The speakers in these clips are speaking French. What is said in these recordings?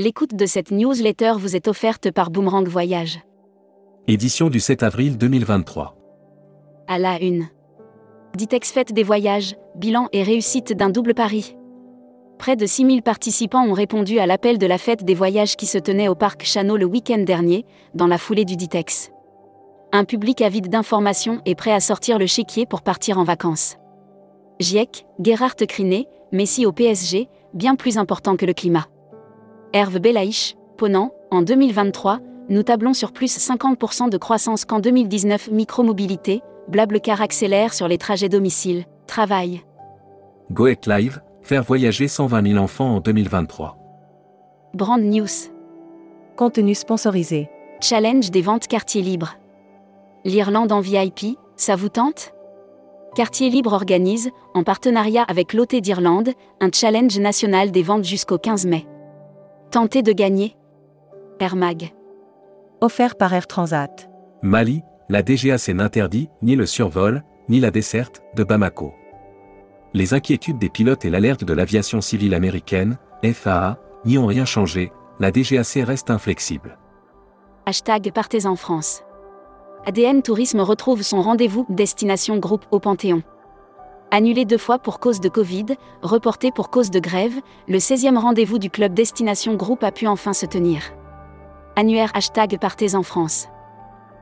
L'écoute de cette newsletter vous est offerte par Boomerang Voyage. Édition du 7 avril 2023. À la une. Ditex fête des voyages, bilan et réussite d'un double pari. Près de 6000 participants ont répondu à l'appel de la fête des voyages qui se tenait au parc Chano le week-end dernier, dans la foulée du Ditex. Un public avide d'informations et prêt à sortir le chéquier pour partir en vacances. GIEC, Gerhard Kriné, Messi au PSG, bien plus important que le climat. Herve Belaïch, Ponant, en 2023, nous tablons sur plus 50% de croissance qu'en 2019 Micromobilité, Blablecar accélère sur les trajets domicile, travail. Goet Live, faire voyager 120 000 enfants en 2023. Brand News. Contenu sponsorisé. Challenge des ventes quartier libre. L'Irlande en VIP, ça vous tente? Quartier Libre organise, en partenariat avec l'OT d'Irlande, un challenge national des ventes jusqu'au 15 mai. Tentez de gagner Air Mag. Offert par Air Transat. Mali, la DGAC n'interdit ni le survol, ni la desserte de Bamako. Les inquiétudes des pilotes et l'alerte de l'aviation civile américaine, FAA, n'y ont rien changé, la DGAC reste inflexible. Hashtag Partez en France. ADN Tourisme retrouve son rendez-vous Destination Groupe au Panthéon. Annulé deux fois pour cause de Covid, reporté pour cause de grève, le 16e rendez-vous du club Destination Groupe a pu enfin se tenir. Annuaire hashtag Partez en France.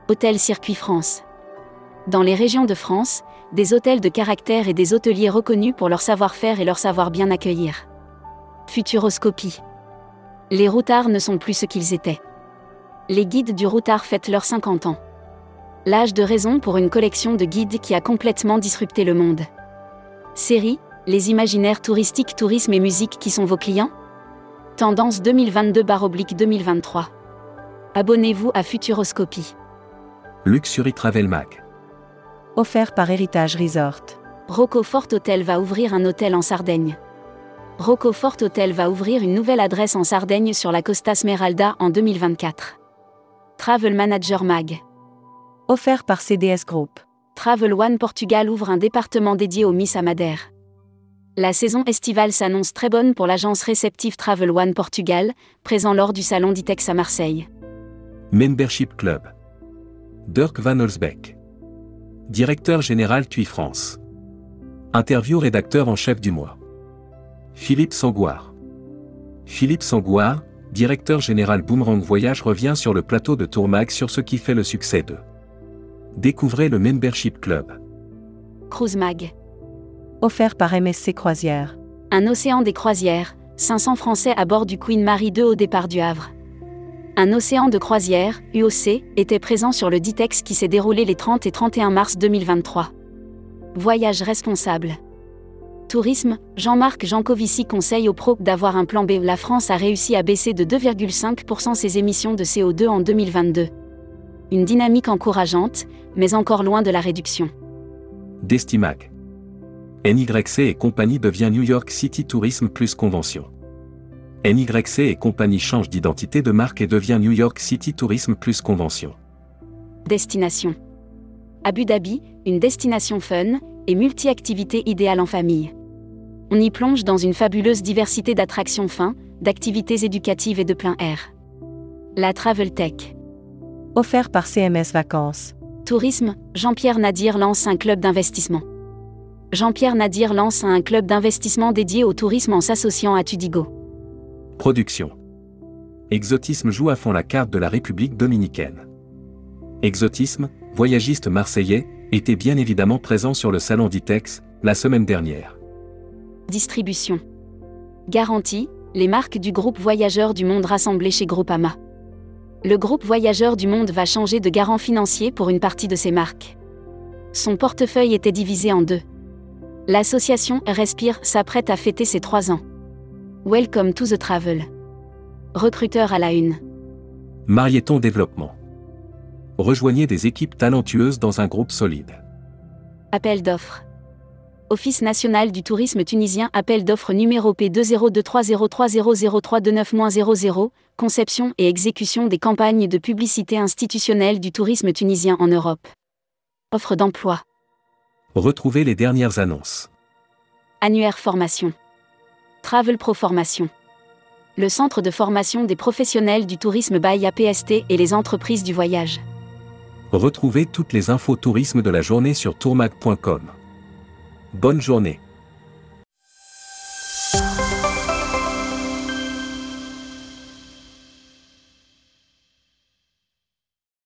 Hôtel Circuit France. Dans les régions de France, des hôtels de caractère et des hôteliers reconnus pour leur savoir-faire et leur savoir bien accueillir. Futuroscopie. Les routards ne sont plus ce qu'ils étaient. Les guides du routard fêtent leurs 50 ans. L'âge de raison pour une collection de guides qui a complètement disrupté le monde. Série, les imaginaires touristiques, tourisme et musique qui sont vos clients? Tendance 2022-2023. Abonnez-vous à Futuroscopie. Luxury Travel Mag. Offert par Héritage Resort. Rocco Fort Hotel va ouvrir un hôtel en Sardaigne. Rocco Fort Hotel va ouvrir une nouvelle adresse en Sardaigne sur la Costa Smeralda en 2024. Travel Manager Mag. Offert par CDS Group. Travel One Portugal ouvre un département dédié aux Miss à. La saison estivale s'annonce très bonne pour l'agence réceptive Travel One Portugal, présent lors du salon d'ITEX à Marseille. Membership Club. Dirk Van Olsbeck. Directeur général TUI France. Interview rédacteur en chef du mois. Philippe Sangouard. Philippe Sangouard, directeur général Boomerang Voyage revient sur le plateau de Tourmag sur ce qui fait le succès de Découvrez le Membership Club. Cruise Mag. Offert par MSC Croisière. Un océan des croisières, 500 Français à bord du Queen Mary 2 au départ du Havre. Un océan de croisière, UOC, était présent sur le Ditex qui s'est déroulé les 30 et 31 mars 2023. Voyage responsable. Tourisme, Jean-Marc Jancovici conseille aux pros d'avoir un plan B. La France a réussi à baisser de 2,5% ses émissions de CO2 en 2022. Une dynamique encourageante, mais encore loin de la réduction. Destimac. NYC et compagnie devient New York City Tourism plus Convention. NYC et compagnie change d'identité de marque et devient New York City Tourism plus Convention. Destination. Abu Dhabi, une destination fun et multi-activité idéale en famille. On y plonge dans une fabuleuse diversité d'attractions fins, d'activités éducatives et de plein air. La Travel Tech. Offert par CMS Vacances. Tourisme, Jean-Pierre Nadir lance un club d'investissement. Jean-Pierre Nadir lance un club d'investissement dédié au tourisme en s'associant à Tudigo. Production. Exotisme joue à fond la carte de la République dominicaine. Exotisme, voyagiste marseillais, était bien évidemment présent sur le salon d'ITEX, la semaine dernière. Distribution. Garantie, les marques du groupe Voyageurs du Monde rassemblées chez Groupama. Le groupe Voyageurs du Monde va changer de garant financier pour une partie de ses marques. Son portefeuille était divisé en deux. L'association Respire s'apprête à fêter ses trois ans. Welcome to the travel. Recruteur à la une. Marieton Développement. Rejoignez des équipes talentueuses dans un groupe solide. Appel d'offres. Office national du tourisme tunisien appel d'offres numéro P20230300329-00, conception et exécution des campagnes de publicité institutionnelle du tourisme tunisien en Europe. Offre d'emploi. Retrouvez les dernières annonces. Annuaire formation. Travel Pro Formation. le centre de formation des professionnels du tourisme by APST et les entreprises du voyage. Retrouvez toutes les infos tourisme de la journée sur tourmag.com. Bonne journée.